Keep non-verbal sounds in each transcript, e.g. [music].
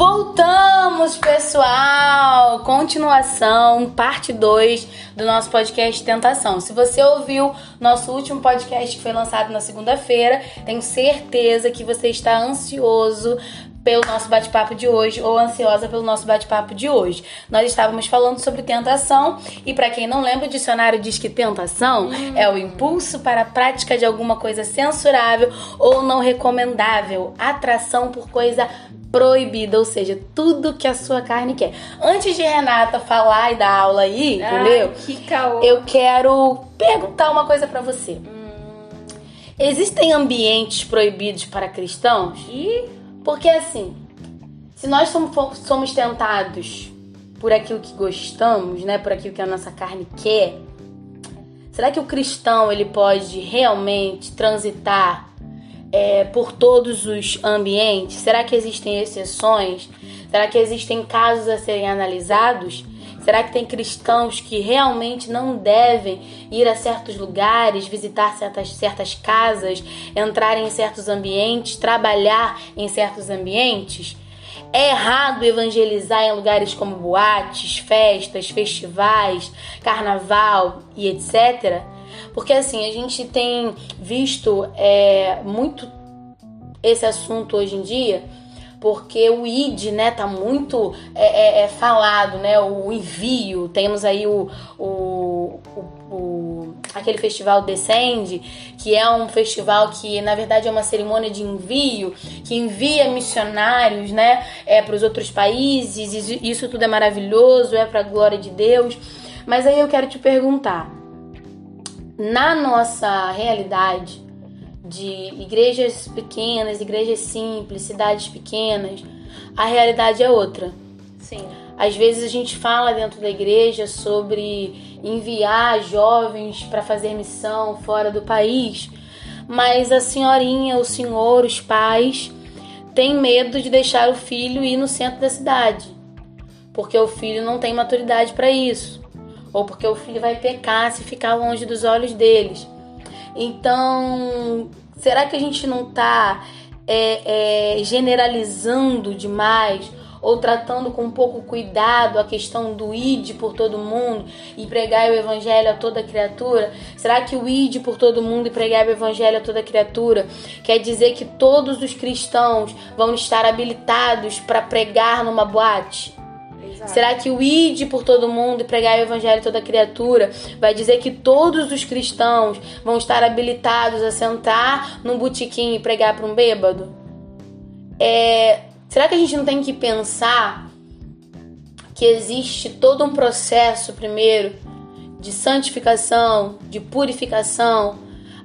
Voltamos, pessoal! Continuação, parte 2 do nosso podcast Tentação. Se você ouviu nosso último podcast que foi lançado na segunda-feira, tenho certeza que você está ansioso pelo nosso bate-papo de hoje ou ansiosa pelo nosso bate-papo de hoje. Nós estávamos falando sobre tentação e para quem não lembra, o dicionário diz que tentação hum. é o impulso para a prática de alguma coisa censurável ou não recomendável, atração por coisa proibida, ou seja, tudo que a sua carne quer. Antes de Renata falar e dar aula aí, Ai, entendeu? Que caô. Eu quero perguntar uma coisa para você. Hum. Existem ambientes proibidos para cristãos? Porque assim, se nós somos, tentados por aquilo que gostamos, né, por aquilo que a nossa carne quer, será que o cristão ele pode realmente transitar é, por todos os ambientes? Será que existem exceções? Será que existem casos a serem analisados? Será que tem cristãos que realmente não devem ir a certos lugares, visitar certas, certas casas, entrar em certos ambientes, trabalhar em certos ambientes? É errado evangelizar em lugares como boates, festas, festivais, carnaval e etc. Porque assim, a gente tem visto é, muito esse assunto hoje em dia porque o ID, né, tá muito é, é, é falado, né, o envio, temos aí o, o, o, o, aquele festival Descende, que é um festival que na verdade é uma cerimônia de envio, que envia missionários, né, é, para os outros países, isso tudo é maravilhoso, é para a glória de Deus, mas aí eu quero te perguntar, na nossa realidade, de igrejas pequenas, igrejas simples, cidades pequenas, a realidade é outra. Sim. Às vezes a gente fala dentro da igreja sobre enviar jovens para fazer missão fora do país, mas a senhorinha, o senhor, os pais têm medo de deixar o filho ir no centro da cidade, porque o filho não tem maturidade para isso, ou porque o filho vai pecar se ficar longe dos olhos deles. Então, será que a gente não está é, é, generalizando demais ou tratando com um pouco cuidado a questão do id por todo mundo e pregar o evangelho a toda criatura? Será que o id por todo mundo e pregar o evangelho a toda criatura quer dizer que todos os cristãos vão estar habilitados para pregar numa boate? Será que o ide por todo mundo e pregar o evangelho a toda criatura vai dizer que todos os cristãos vão estar habilitados a sentar num botequim e pregar para um bêbado? É, será que a gente não tem que pensar que existe todo um processo primeiro de santificação, de purificação,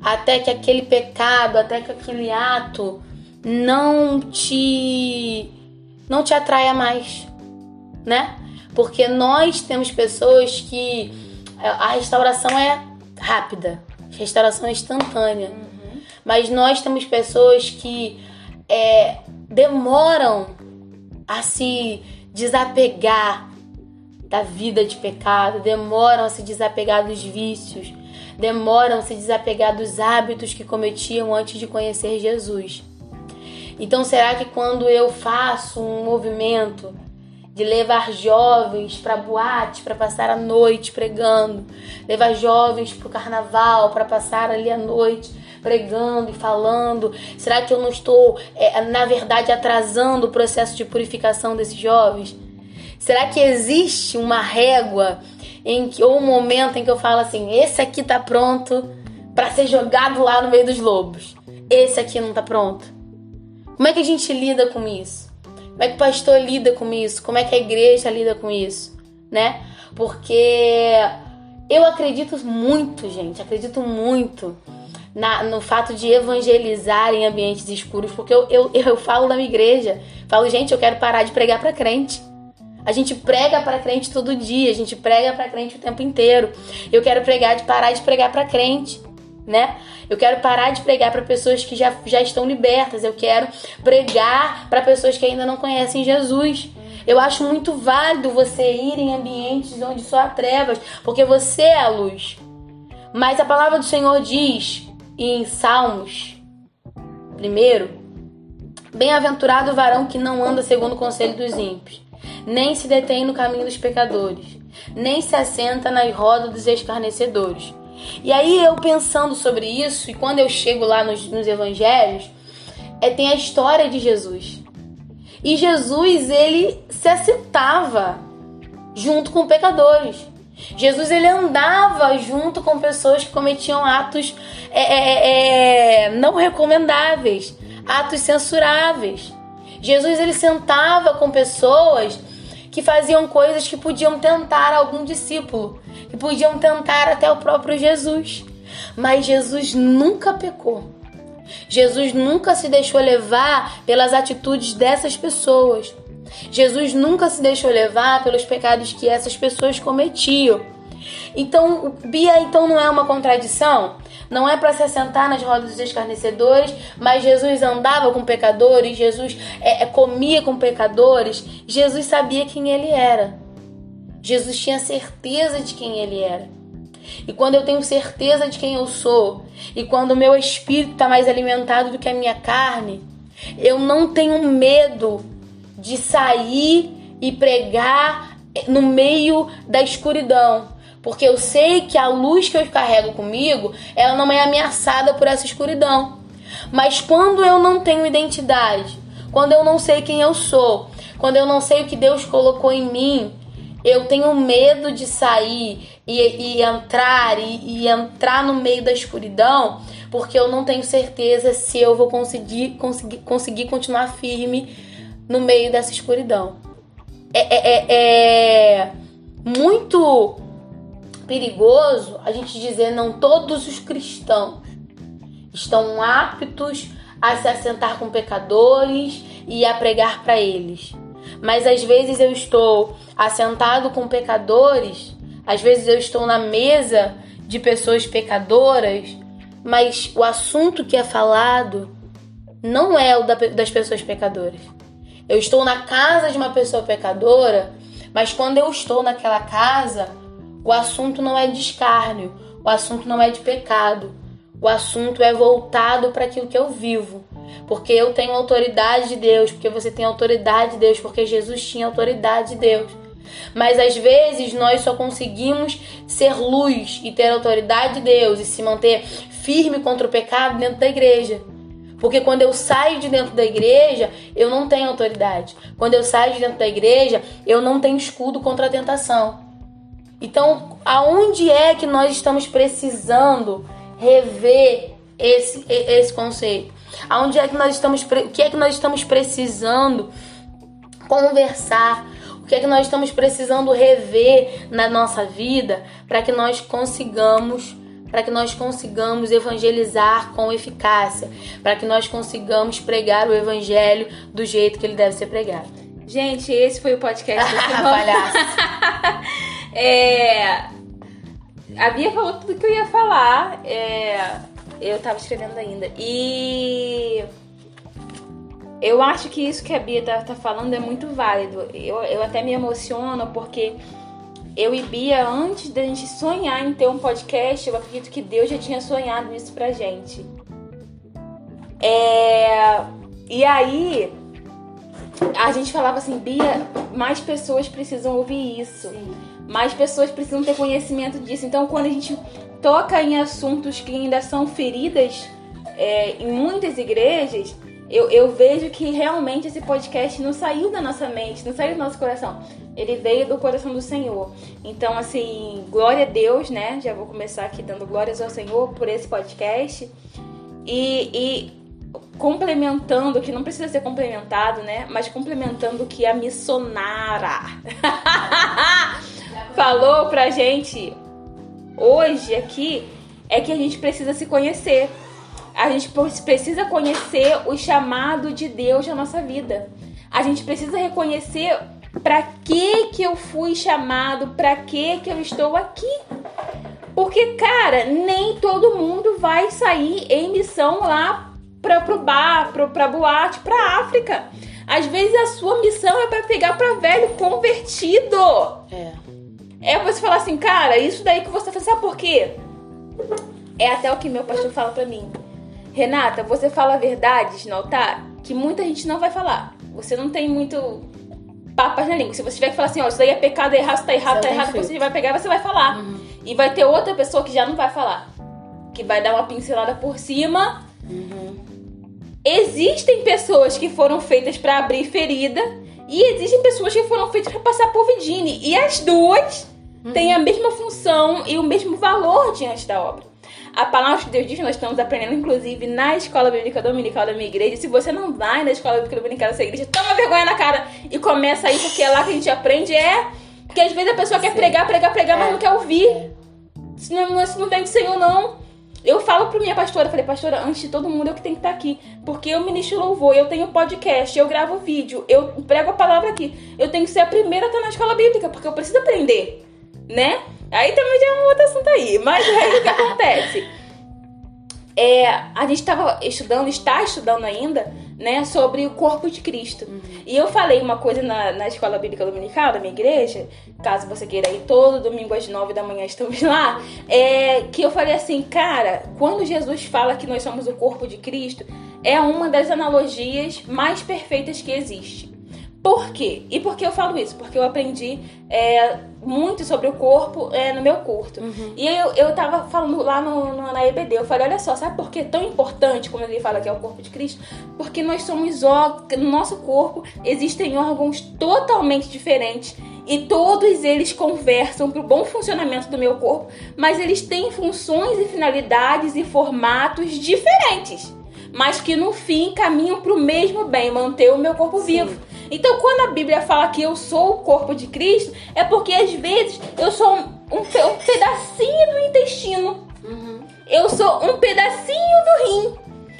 até que aquele pecado, até que aquele ato não te não te atraia mais? Né? Porque nós temos pessoas que a restauração é rápida, a restauração é instantânea. Uhum. Mas nós temos pessoas que é, demoram a se desapegar da vida de pecado, demoram a se desapegar dos vícios, demoram a se desapegar dos hábitos que cometiam antes de conhecer Jesus. Então, será que quando eu faço um movimento de levar jovens para boate, para passar a noite pregando, levar jovens para o carnaval, para passar ali a noite pregando e falando. Será que eu não estou, é, na verdade, atrasando o processo de purificação desses jovens? Será que existe uma régua em que, ou um momento em que eu falo assim: esse aqui tá pronto para ser jogado lá no meio dos lobos, esse aqui não tá pronto? Como é que a gente lida com isso? Como é que o pastor lida com isso? Como é que a igreja lida com isso, né? Porque eu acredito muito, gente, acredito muito na, no fato de evangelizar em ambientes escuros, porque eu, eu, [laughs] eu falo da minha igreja, falo, gente, eu quero parar de pregar para crente. A gente prega para crente todo dia, a gente prega para crente o tempo inteiro. Eu quero pregar de parar de pregar para crente né? Eu quero parar de pregar para pessoas que já, já estão libertas. Eu quero pregar para pessoas que ainda não conhecem Jesus. Eu acho muito válido você ir em ambientes onde só há trevas, porque você é a luz. Mas a palavra do Senhor diz em Salmos, primeiro, Bem-aventurado o varão que não anda segundo o conselho dos ímpios, nem se detém no caminho dos pecadores, nem se assenta na roda dos escarnecedores. E aí eu pensando sobre isso, e quando eu chego lá nos, nos evangelhos, é, tem a história de Jesus. E Jesus, ele se assentava junto com pecadores. Jesus ele andava junto com pessoas que cometiam atos é, é, é, não recomendáveis, atos censuráveis. Jesus ele sentava com pessoas que faziam coisas que podiam tentar algum discípulo, que podiam tentar até o próprio Jesus. Mas Jesus nunca pecou. Jesus nunca se deixou levar pelas atitudes dessas pessoas. Jesus nunca se deixou levar pelos pecados que essas pessoas cometiam. Então, Bia então não é uma contradição? Não é para se assentar nas rodas dos escarnecedores, mas Jesus andava com pecadores, Jesus é, é, comia com pecadores. Jesus sabia quem ele era. Jesus tinha certeza de quem ele era. E quando eu tenho certeza de quem eu sou, e quando o meu espírito está mais alimentado do que a minha carne, eu não tenho medo de sair e pregar no meio da escuridão. Porque eu sei que a luz que eu carrego comigo, ela não é ameaçada por essa escuridão. Mas quando eu não tenho identidade, quando eu não sei quem eu sou, quando eu não sei o que Deus colocou em mim, eu tenho medo de sair e, e entrar e, e, entrar no meio da escuridão, porque eu não tenho certeza se eu vou conseguir conseguir, conseguir continuar firme no meio dessa escuridão. É, é, é, é muito perigoso a gente dizer não todos os cristãos estão aptos a se assentar com pecadores e a pregar para eles. Mas às vezes eu estou assentado com pecadores, às vezes eu estou na mesa de pessoas pecadoras, mas o assunto que é falado não é o das pessoas pecadoras. Eu estou na casa de uma pessoa pecadora, mas quando eu estou naquela casa, o assunto não é de escárnio, o assunto não é de pecado, o assunto é voltado para aquilo que eu vivo. Porque eu tenho autoridade de Deus, porque você tem autoridade de Deus, porque Jesus tinha autoridade de Deus. Mas às vezes nós só conseguimos ser luz e ter autoridade de Deus e se manter firme contra o pecado dentro da igreja. Porque quando eu saio de dentro da igreja, eu não tenho autoridade. Quando eu saio de dentro da igreja, eu não tenho escudo contra a tentação. Então, aonde é que nós estamos precisando rever esse, esse conceito? Aonde é que nós estamos, o que é que nós estamos precisando conversar? O que é que nós estamos precisando rever na nossa vida para que nós consigamos para que nós consigamos evangelizar com eficácia, para que nós consigamos pregar o evangelho do jeito que ele deve ser pregado. Gente, esse foi o podcast do [laughs] Palhaço. [laughs] É, a Bia falou tudo que eu ia falar. É, eu tava escrevendo ainda. E eu acho que isso que a Bia tá, tá falando é muito válido. Eu, eu até me emociono porque eu e Bia, antes da gente sonhar em ter um podcast, eu acredito que Deus já tinha sonhado isso pra gente. É, e aí, a gente falava assim, Bia, mais pessoas precisam ouvir isso. Sim mais pessoas precisam ter conhecimento disso. Então, quando a gente toca em assuntos que ainda são feridas é, em muitas igrejas, eu, eu, vejo que realmente esse podcast não saiu da nossa mente, não saiu do nosso coração. Ele veio do coração do Senhor. Então, assim, glória a Deus, né? Já vou começar aqui dando glórias ao Senhor por esse podcast. E, e complementando, que não precisa ser complementado, né? Mas complementando que a missionara [laughs] falou pra gente hoje aqui é que a gente precisa se conhecer. A gente precisa conhecer o chamado de Deus na nossa vida. A gente precisa reconhecer para que que eu fui chamado, para que que eu estou aqui. Porque, cara, nem todo mundo vai sair em missão lá para pro bar, pro, pra boate, pra África. Às vezes a sua missão é para pegar para velho convertido. É. É você falar assim, cara, isso daí que você faz, sabe por quê? É até o que meu pastor fala pra mim. Renata, você fala verdades no altar? que muita gente não vai falar. Você não tem muito papas na língua. Se você tiver que falar assim, ó, isso daí é pecado, é errado, tá errado, tá errado, você vai pegar e você vai falar. Uhum. E vai ter outra pessoa que já não vai falar. Que vai dar uma pincelada por cima. Uhum. Existem pessoas que foram feitas para abrir ferida e existem pessoas que foram feitas para passar por vidine. E as duas uhum. têm a mesma função e o mesmo valor diante da obra. A palavra que Deus diz, nós estamos aprendendo, inclusive, na escola bíblica dominical da minha igreja. Se você não vai na escola bíblica dominical da sua igreja, toma vergonha na cara e começa aí, porque é lá que a gente aprende. É que às vezes a pessoa Sim. quer pregar, pregar, pregar, é. mas não quer ouvir. Isso não, isso não vem do Senhor, não. Eu falo pra minha pastora, falei, pastora, antes de todo mundo eu que tenho que estar aqui. Porque eu ministro louvor, eu tenho podcast, eu gravo vídeo, eu prego a palavra aqui. Eu tenho que ser a primeira a estar na escola bíblica, porque eu preciso aprender, né? Aí também já é um outro assunto aí. Mas aí o que acontece? [laughs] É, a gente estava estudando, está estudando ainda, né, sobre o corpo de Cristo. Uhum. E eu falei uma coisa na, na escola bíblica dominical da minha igreja, caso você queira ir todo domingo às nove da manhã estamos lá, é que eu falei assim, cara, quando Jesus fala que nós somos o corpo de Cristo, é uma das analogias mais perfeitas que existe. Por quê? E por que eu falo isso? Porque eu aprendi é, muito sobre o corpo é, no meu curto. Uhum. E eu, eu tava falando lá no, no, na EBD, eu falei, olha só, sabe por que é tão importante, como ele fala que é o corpo de Cristo? Porque nós somos órgãos, no nosso corpo existem órgãos totalmente diferentes e todos eles conversam para o bom funcionamento do meu corpo, mas eles têm funções e finalidades e formatos diferentes, mas que no fim caminham para o mesmo bem, manter o meu corpo Sim. vivo. Então, quando a Bíblia fala que eu sou o corpo de Cristo, é porque às vezes eu sou um, um, um pedacinho do intestino. Uhum. Eu sou um pedacinho do rim.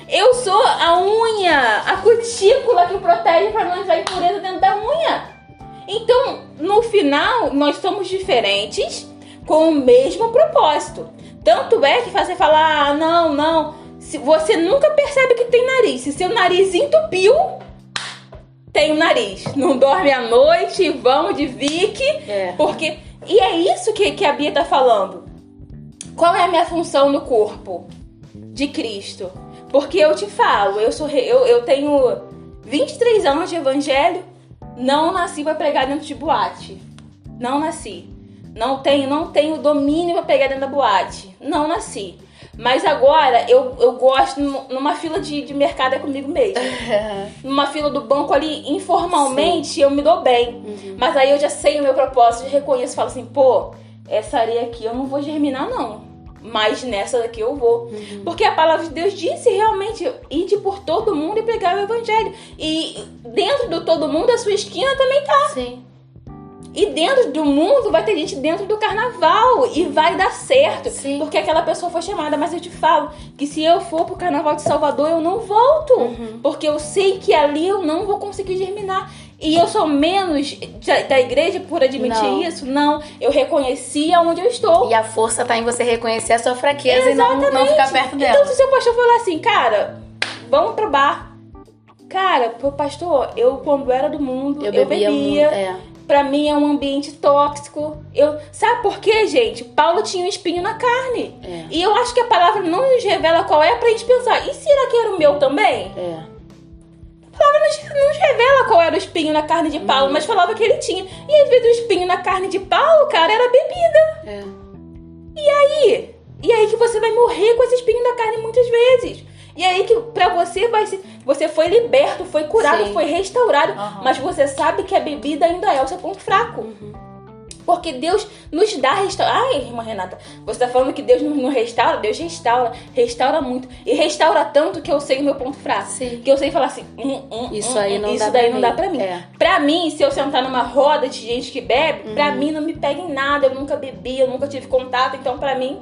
Eu sou a unha, a cutícula que protege para não entrar impureza dentro da unha. Então, no final, nós somos diferentes com o mesmo propósito. Tanto é que você falar, ah, não, não, se você nunca percebe que tem nariz. Se seu nariz entupiu, tem o nariz. Não dorme à noite, vamos de Vic. É. Porque. E é isso que, que a Bia tá falando. Qual é a minha função no corpo de Cristo? Porque eu te falo, eu sou eu, eu tenho 23 anos de evangelho, não nasci para pregar dentro de boate. Não nasci. Não tenho, não tenho domínio para pegar dentro da boate. Não nasci. Mas agora eu, eu gosto numa fila de, de mercado é comigo mesmo. [laughs] numa fila do banco ali, informalmente, Sim. eu me dou bem. Uhum. Mas aí eu já sei o meu propósito, já reconheço, falo assim, pô, essa areia aqui eu não vou germinar, não. Mas nessa daqui eu vou. Uhum. Porque a palavra de Deus disse realmente: ide por todo mundo e pregar o evangelho. E dentro do todo mundo, a sua esquina também tá. Sim. E dentro do mundo vai ter gente dentro do carnaval e vai dar certo. Sim. Porque aquela pessoa foi chamada. Mas eu te falo que se eu for pro carnaval de Salvador, eu não volto. Uhum. Porque eu sei que ali eu não vou conseguir germinar. E eu sou menos da igreja por admitir não. isso? Não. Eu reconheci aonde eu estou. E a força tá em você reconhecer a sua fraqueza Exatamente. e não, não ficar perto dela. Então, se o seu pastor falar assim, cara, vamos pro bar. Cara, pastor, eu quando era do mundo, eu bebia. Eu bebia muito, é para mim é um ambiente tóxico. Eu, sabe por quê, gente? Paulo tinha um espinho na carne. É. E eu acho que a palavra não nos revela qual é pra gente pensar. E será que era o meu também? É. A palavra não nos revela qual era o espinho na carne de Paulo, uhum. mas falava que ele tinha. E às vezes o espinho na carne de Paulo, cara, era bebida. É. E aí? E aí que você vai morrer com esse espinho na carne muitas vezes. E aí que para você vai ser. Você foi liberto, foi curado, Sim. foi restaurado. Uhum. Mas você sabe que a bebida ainda é o seu ponto fraco. Uhum. Porque Deus nos dá restauro. Ai, irmã Renata, você tá falando que Deus não restaura? Deus restaura, restaura muito. E restaura tanto que eu sei o meu ponto fraco. Sim. Que eu sei falar assim, hum, hum, isso hum, aí não, isso dá, daí não dá pra mim. É. Pra mim, se eu sentar numa roda de gente que bebe, uhum. pra mim não me pega em nada. Eu nunca bebi, eu nunca tive contato. Então, pra mim,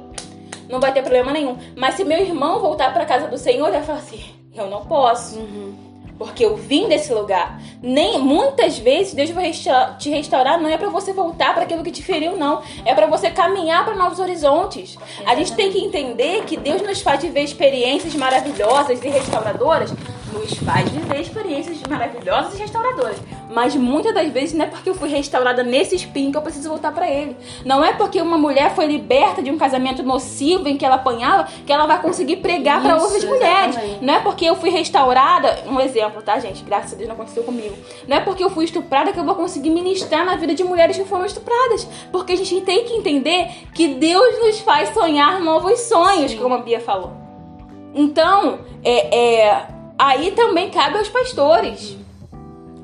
não vai ter problema nenhum. Mas se meu irmão voltar para casa do Senhor, ele vai falar assim: eu não posso. Uhum. Porque eu vim desse lugar. Nem muitas vezes Deus vai te restaurar, não é para você voltar para aquilo que te feriu, não. É para você caminhar para novos horizontes. A gente tem que entender que Deus nos faz viver experiências maravilhosas e restauradoras nos faz viver experiências maravilhosas e restauradoras. Mas muitas das vezes não é porque eu fui restaurada nesse espinho que eu preciso voltar para ele. Não é porque uma mulher foi liberta de um casamento nocivo em que ela apanhava que ela vai conseguir pregar para outras mulheres. Não é porque eu fui restaurada, um exemplo, tá, gente? Graças a Deus não aconteceu comigo. Não é porque eu fui estuprada que eu vou conseguir ministrar na vida de mulheres que foram estupradas. Porque a gente tem que entender que Deus nos faz sonhar novos sonhos, Sim. como a Bia falou. Então, é, é, aí também cabe aos pastores.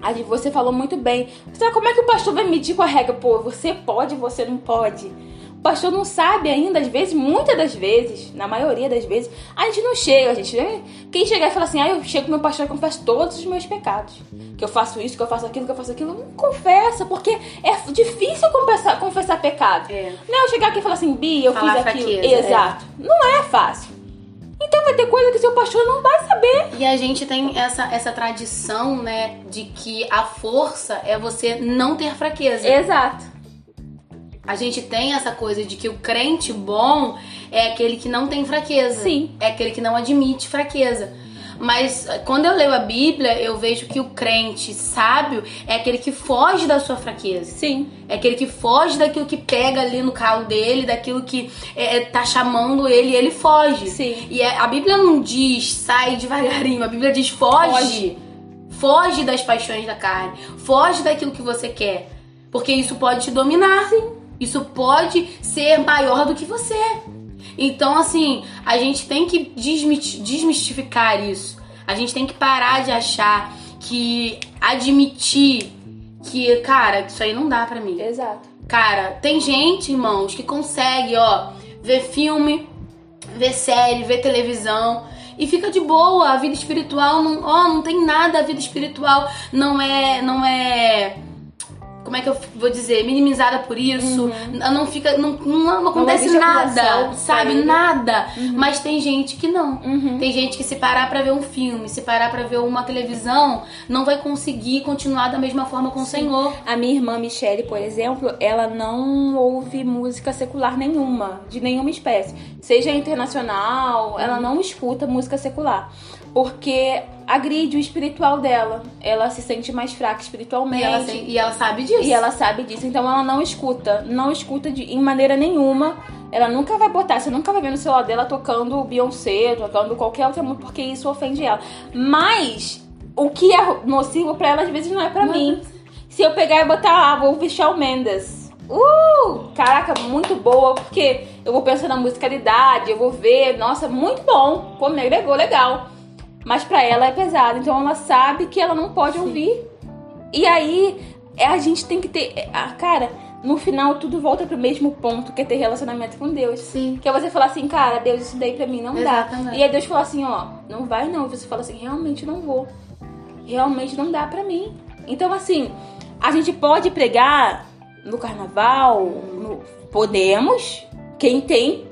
Aí você falou muito bem. Sabe como é que o pastor vai medir com a regra? Pô, você pode, você não pode. O pastor não sabe ainda, às vezes, muitas das vezes, na maioria das vezes, a gente não chega, a gente. Né? Quem chegar e falar assim, ah, eu chego com meu pastor e confesso todos os meus pecados. Que eu faço isso, que eu faço aquilo, que eu faço aquilo. Não confessa, porque é difícil confessar, confessar pecado. É. Não é eu chegar aqui e falar assim, Bia, eu falar fiz aquilo. Fraqueza, Exato. É. Não é fácil. Então vai ter coisa que seu pastor não vai saber. E a gente tem essa, essa tradição, né, de que a força é você não ter fraqueza. Exato. A gente tem essa coisa de que o crente bom é aquele que não tem fraqueza. Sim. É aquele que não admite fraqueza. Mas eh, quando eu leio a Bíblia, eu vejo que o crente sábio é aquele que foge da sua fraqueza. Sim. É aquele que foge daquilo que pega ali no calo dele, daquilo que é, tá chamando ele e ele foge. Sim. E é, a Bíblia não diz sai devagarinho, a Bíblia diz foge. Foge, foge das paixões da carne. Foge daquilo que você quer. Porque isso pode te dominar. Sim. Isso pode ser maior do que você. Então, assim, a gente tem que desmistificar isso. A gente tem que parar de achar que admitir que, cara, isso aí não dá pra mim. Exato. Cara, tem gente, irmãos, que consegue, ó, ver filme, ver série, ver televisão e fica de boa. A vida espiritual não, ó, não tem nada. A vida espiritual não é, não é como é que eu vou dizer, minimizada por isso, uhum. não fica, não, não, não acontece não nada, sabe, nada. Uhum. Mas tem gente que não. Uhum. Tem gente que se parar para ver um filme, se parar para ver uma televisão, não vai conseguir continuar da mesma forma com Sim. o Senhor. A minha irmã Michelle, por exemplo, ela não ouve música secular nenhuma, de nenhuma espécie, seja internacional, ela uhum. não escuta música secular porque agride o espiritual dela. Ela se sente mais fraca espiritualmente. E ela, e ela, sabe disso. E ela sabe disso. Então ela não escuta. Não escuta de, em maneira nenhuma. Ela nunca vai botar, você nunca vai ver no celular dela tocando Beyoncé, tocando qualquer outra música, porque isso ofende ela. Mas o que é nocivo para ela às vezes não é para mim. Se eu pegar e botar, ah, vou Shawn Mendes. Uh! Caraca, muito boa, porque eu vou pensar na musicalidade, eu vou ver, nossa, muito bom. Pô, me agregou, legal mas para ela é pesado. Então ela sabe que ela não pode Sim. ouvir. E aí é, a gente tem que ter. É, a cara, no final tudo volta pro mesmo ponto, que é ter relacionamento com Deus. Sim. Que é você falar assim, cara, Deus, isso daí pra mim não Exatamente. dá. E aí Deus fala assim, ó, não vai não. E você fala assim, realmente não vou. Realmente não dá pra mim. Então, assim, a gente pode pregar no carnaval, no... podemos, quem tem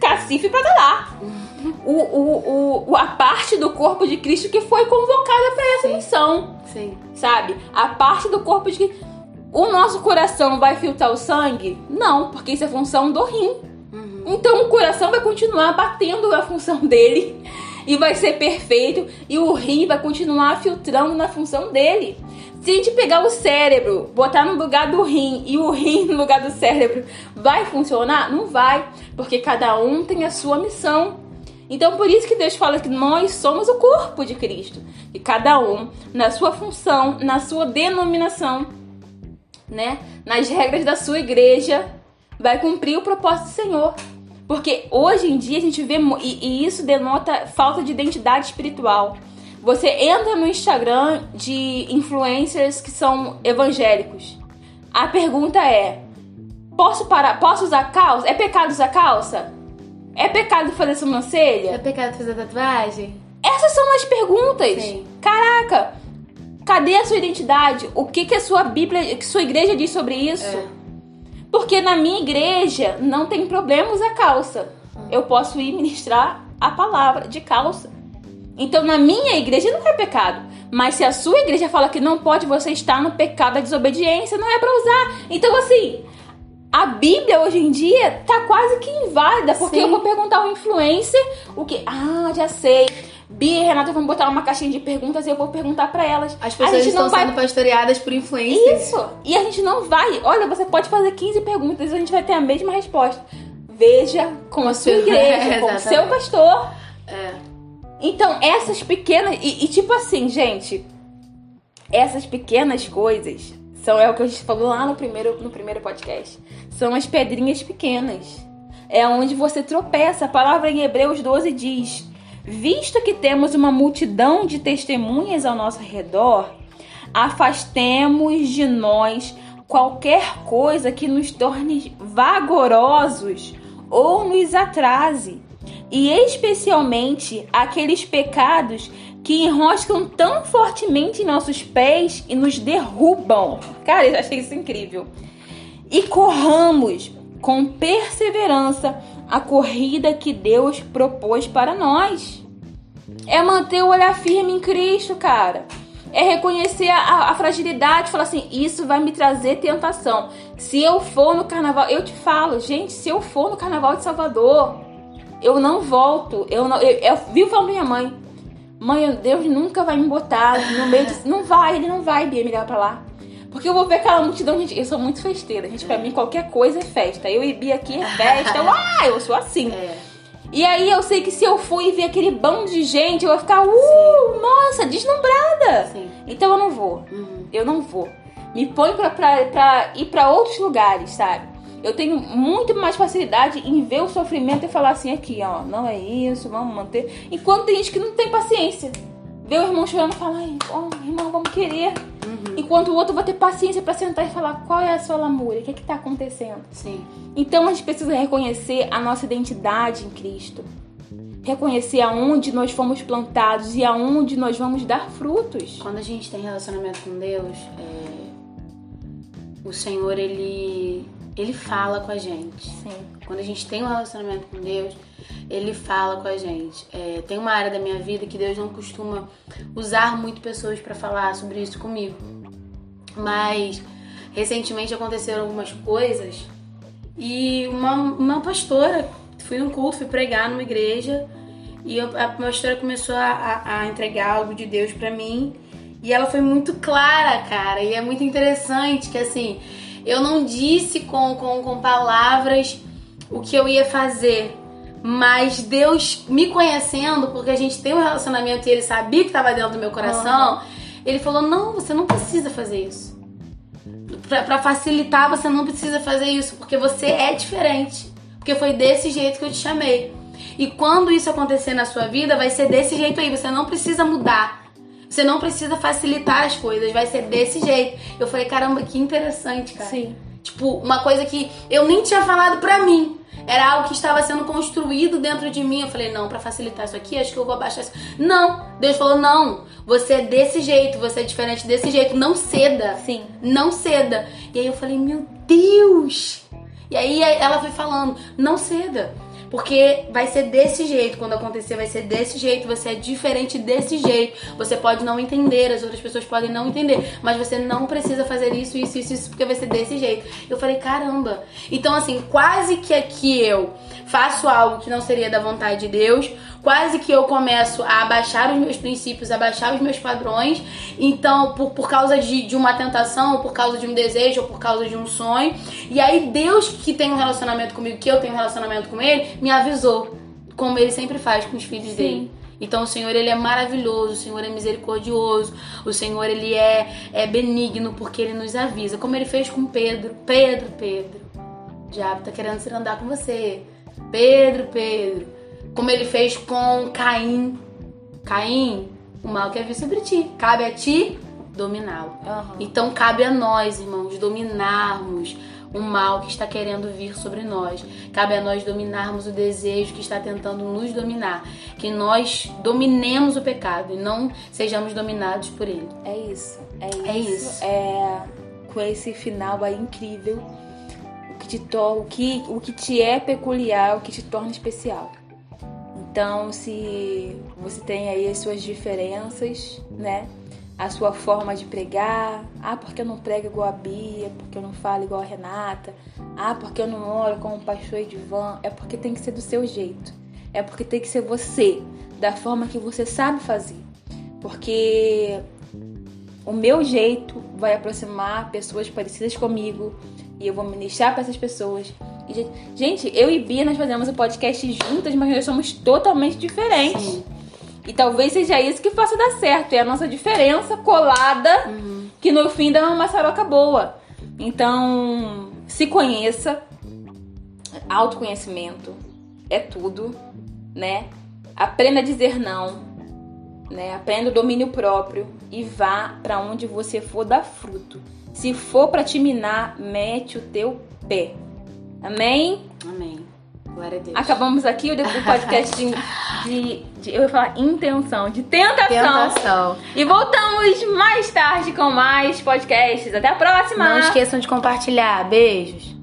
cacife pra dar lá o, o, o, a parte do corpo de Cristo que foi convocada para essa Sim. missão. Sim. Sabe? A parte do corpo de Cristo. O nosso coração vai filtrar o sangue? Não, porque isso é função do rim. Uhum. Então o coração vai continuar batendo a função [laughs] dele e vai ser perfeito e o rim vai continuar filtrando na função dele. Se a gente pegar o cérebro, botar no lugar do rim e o rim no lugar do cérebro, vai funcionar? Não vai, porque cada um tem a sua missão. Então, por isso que Deus fala que nós somos o corpo de Cristo. E cada um, na sua função, na sua denominação, né? Nas regras da sua igreja, vai cumprir o propósito do Senhor. Porque hoje em dia a gente vê, e, e isso denota falta de identidade espiritual. Você entra no Instagram de influencers que são evangélicos. A pergunta é: posso parar? Posso usar calça? É pecado usar calça? É pecado fazer sobrancelha? É pecado fazer tatuagem? Essas são as perguntas. Sim. Caraca, cadê a sua identidade? O que, que a sua Bíblia, que sua igreja diz sobre isso? É. Porque na minha igreja não tem problema usar calça. Eu posso ir ministrar a palavra de calça. Então na minha igreja não é pecado. Mas se a sua igreja fala que não pode, você está no pecado da desobediência, não é para usar. Então assim, a Bíblia hoje em dia tá quase que inválida, porque Sim. eu vou perguntar ao influencer o que. Ah, já sei. Bia e Renata vão botar uma caixinha de perguntas e eu vou perguntar para elas. As pessoas estão vai... sendo pastoreadas por influências. Isso! E a gente não vai. Olha, você pode fazer 15 perguntas e a gente vai ter a mesma resposta. Veja com a sua [laughs] igreja, com o seu pastor. É. Então, essas pequenas. E, e, tipo assim, gente. Essas pequenas coisas são é o que a gente falou lá no primeiro, no primeiro podcast. São as pedrinhas pequenas. É onde você tropeça. A palavra em Hebreus 12 diz: Visto que temos uma multidão de testemunhas ao nosso redor, afastemos de nós qualquer coisa que nos torne vagarosos ou nos atrase, e especialmente aqueles pecados que enroscam tão fortemente em nossos pés e nos derrubam. Cara, eu achei isso incrível. E corramos com perseverança a corrida que Deus propôs para nós. É manter o olhar firme em Cristo, cara. É reconhecer a, a fragilidade, falar assim: isso vai me trazer tentação. Se eu for no carnaval, eu te falo, gente, se eu for no carnaval de Salvador, eu não volto. Eu não, eu, eu vivo falando minha mãe. Mãe, Deus nunca vai me botar no meio de. Não vai, ele não vai, Bia, me levar pra lá. Porque eu vou ver aquela multidão, gente. Eu sou muito festeira, gente. Pra mim, qualquer coisa é festa. Eu e Bia aqui é festa. Eu, ah, eu sou assim. É. E aí eu sei que se eu for e ver aquele bando de gente, eu vou ficar, uh, Sim. nossa, deslumbrada. Sim. Então eu não vou. Uhum. Eu não vou. Me põe pra, pra, pra ir pra outros lugares, sabe? Eu tenho muito mais facilidade em ver o sofrimento e falar assim aqui, ó, não é isso, vamos manter. Enquanto tem gente que não tem paciência. Vê o irmão chorando e fala, oh, irmão, vamos querer. Uhum. Enquanto o outro vai ter paciência para sentar e falar qual é a sua lamúria, o que, é que tá acontecendo. Sim. Então a gente precisa reconhecer a nossa identidade em Cristo. Reconhecer aonde nós fomos plantados e aonde nós vamos dar frutos. Quando a gente tem relacionamento com Deus, é... o Senhor, ele, ele fala com a gente. Sim. Quando a gente tem um relacionamento com Deus, ele fala com a gente. É, tem uma área da minha vida que Deus não costuma usar muito pessoas para falar sobre isso comigo. Mas recentemente aconteceram algumas coisas e uma, uma pastora, fui num culto, fui pregar numa igreja e a pastora começou a, a, a entregar algo de Deus para mim e ela foi muito clara, cara. E é muito interessante que assim, eu não disse com, com, com palavras o que eu ia fazer, mas Deus me conhecendo, porque a gente tem um relacionamento e ele sabia que estava dentro do meu coração, uhum. ele falou: Não, você não precisa fazer isso. Para facilitar, você não precisa fazer isso, porque você é diferente. Porque foi desse jeito que eu te chamei. E quando isso acontecer na sua vida, vai ser desse jeito aí. Você não precisa mudar. Você não precisa facilitar as coisas. Vai ser desse jeito. Eu falei, caramba, que interessante, cara. Sim. Tipo, uma coisa que eu nem tinha falado pra mim. Era algo que estava sendo construído dentro de mim. Eu falei, não, para facilitar isso aqui, acho que eu vou abaixar isso. Não! Deus falou, não, você é desse jeito, você é diferente desse jeito. Não ceda. Sim. Não ceda. E aí eu falei, meu Deus! E aí ela foi falando, não ceda. Porque vai ser desse jeito, quando acontecer, vai ser desse jeito, você é diferente desse jeito. Você pode não entender, as outras pessoas podem não entender, mas você não precisa fazer isso, isso, isso, isso, porque vai ser desse jeito. Eu falei, caramba. Então, assim, quase que aqui eu faço algo que não seria da vontade de Deus, quase que eu começo a abaixar os meus princípios, a abaixar os meus padrões. Então, por, por causa de, de uma tentação, ou por causa de um desejo, ou por causa de um sonho. E aí, Deus que tem um relacionamento comigo, que eu tenho um relacionamento com Ele, me avisou. Como Ele sempre faz com os filhos Sim. dele. Então o Senhor ele é maravilhoso, o Senhor é misericordioso, o Senhor ele é, é benigno porque ele nos avisa, como ele fez com Pedro. Pedro, Pedro, o diabo tá querendo se andar com você. Pedro, Pedro, como ele fez com Caim. Caim, o mal quer vir sobre ti. Cabe a ti dominá-lo. Uhum. Então cabe a nós, irmãos, dominarmos o mal que está querendo vir sobre nós. Cabe a nós dominarmos o desejo que está tentando nos dominar. Que nós dominemos o pecado e não sejamos dominados por ele. É isso. É isso. É, isso. é com esse final aí incrível o que te torna, o que, o que te é peculiar, o que te torna especial. Então, se você tem aí as suas diferenças, né? A sua forma de pregar. Ah, porque eu não prego igual a Bia, porque eu não falo igual a Renata. Ah, porque eu não oro como pastor Edvan. É porque tem que ser do seu jeito. é porque tem que ser você, da forma que você sabe fazer. Porque o meu jeito vai aproximar pessoas parecidas comigo e eu vou ministrar para essas pessoas. Gente, eu e Bia nós fazemos o um podcast juntas, mas nós somos totalmente diferentes. Sim. E talvez seja isso que faça dar certo, é a nossa diferença colada, uhum. que no fim dá uma maçaroca boa. Então, se conheça, autoconhecimento é tudo, né? Aprenda a dizer não, né? Aprenda o domínio próprio e vá para onde você for dar fruto. Se for para te minar, mete o teu pé. Amém? Amém. Glória a Deus. Acabamos aqui o podcast de, de, de, eu ia falar intenção, de tentação. Tentação. E voltamos mais tarde com mais podcasts. Até a próxima. Não esqueçam de compartilhar. Beijos.